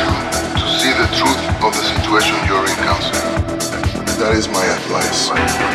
to see the truth of the situation you're in, counselor, That is my advice.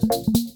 Thank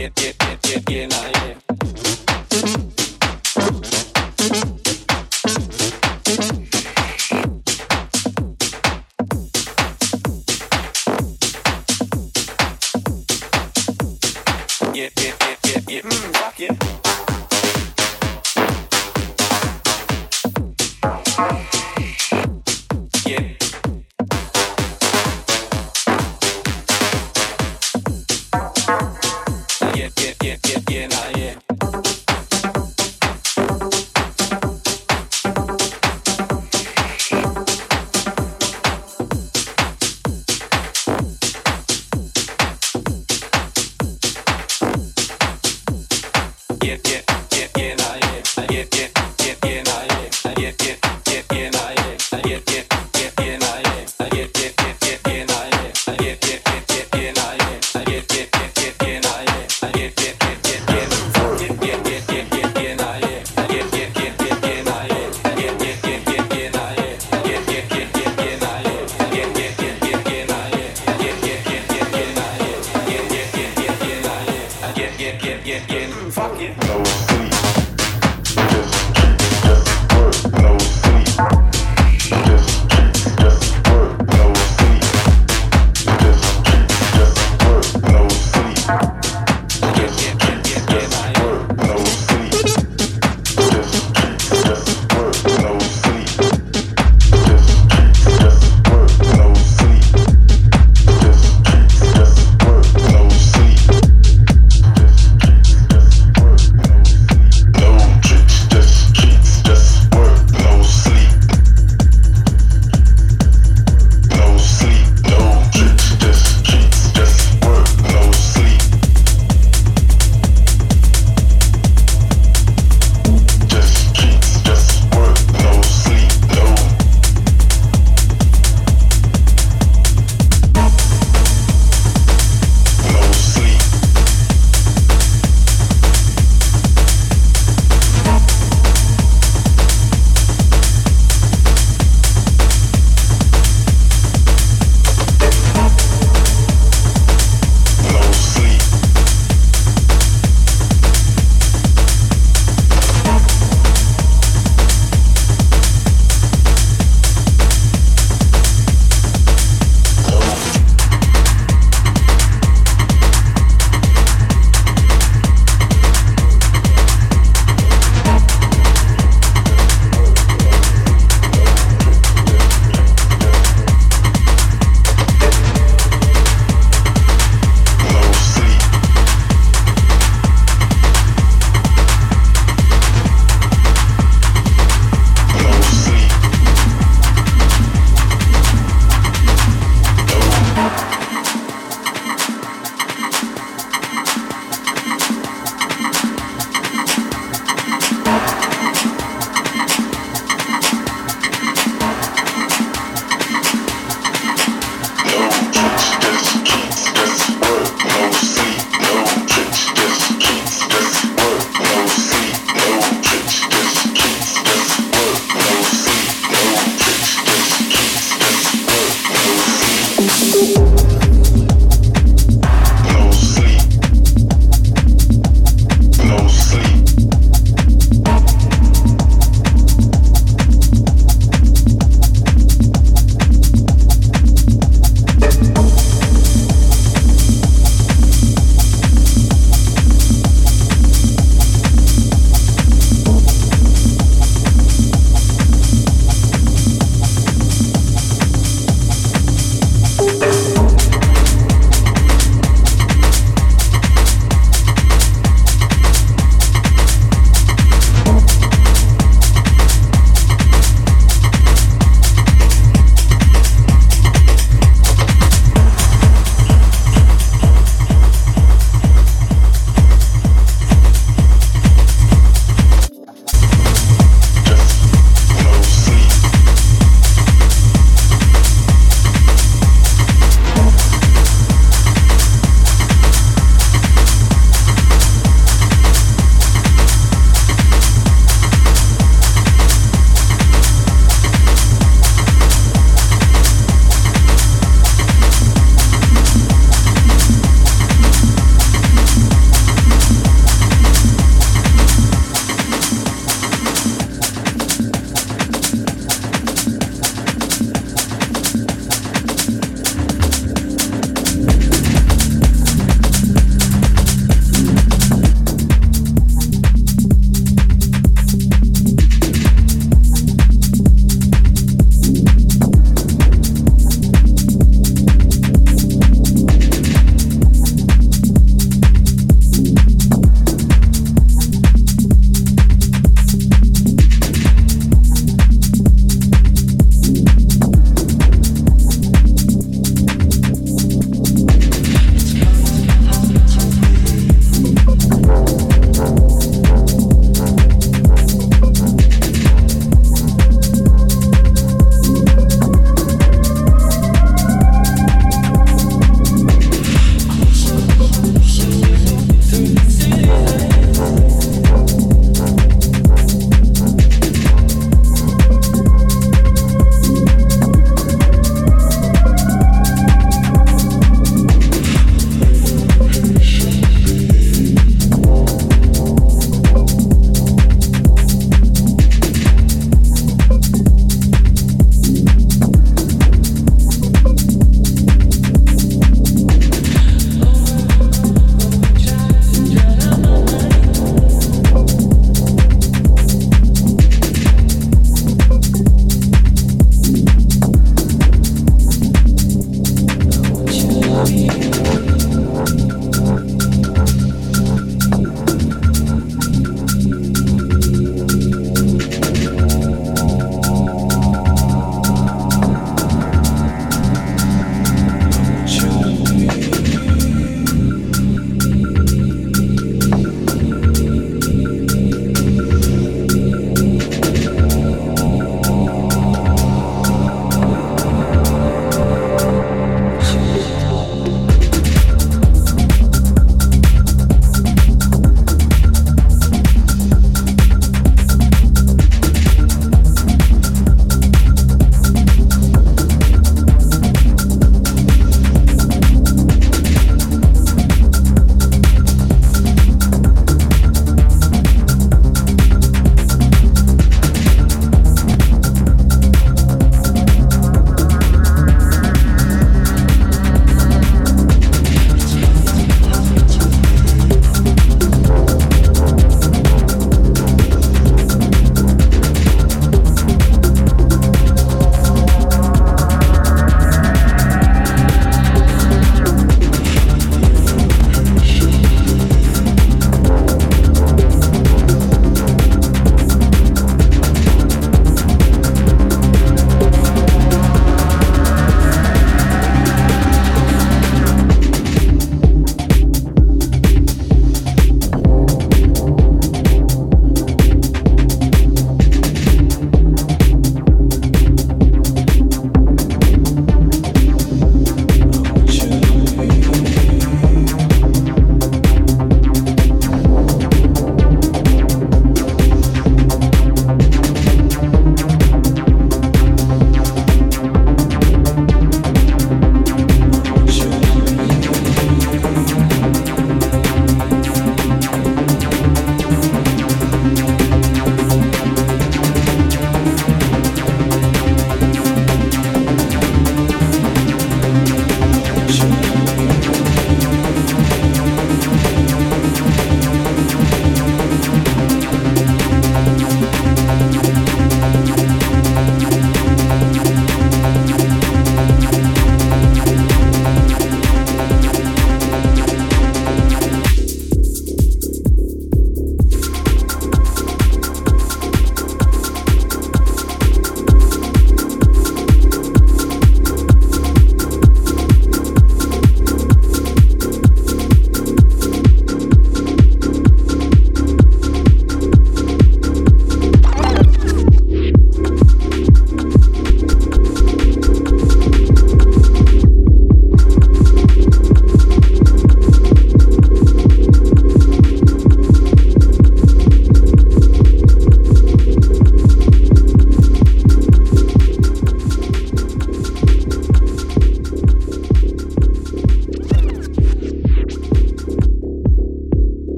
get, get.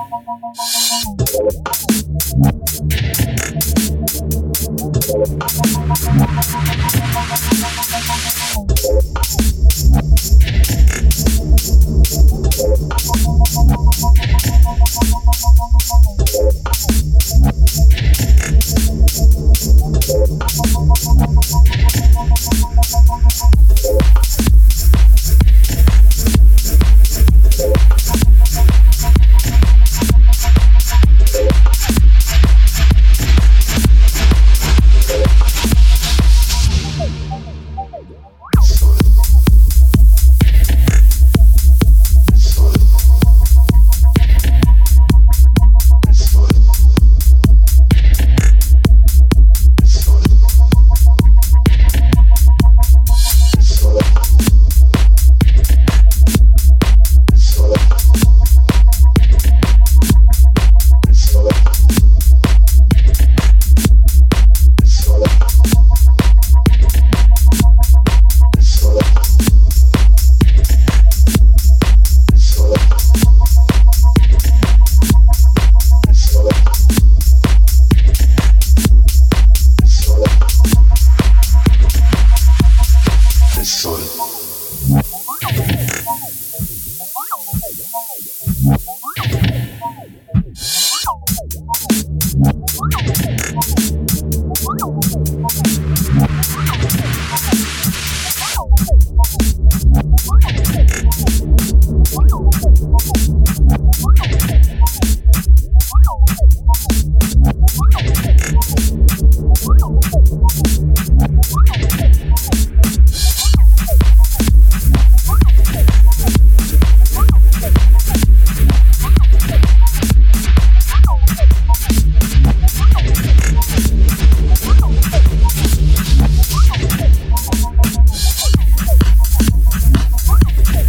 Thank you.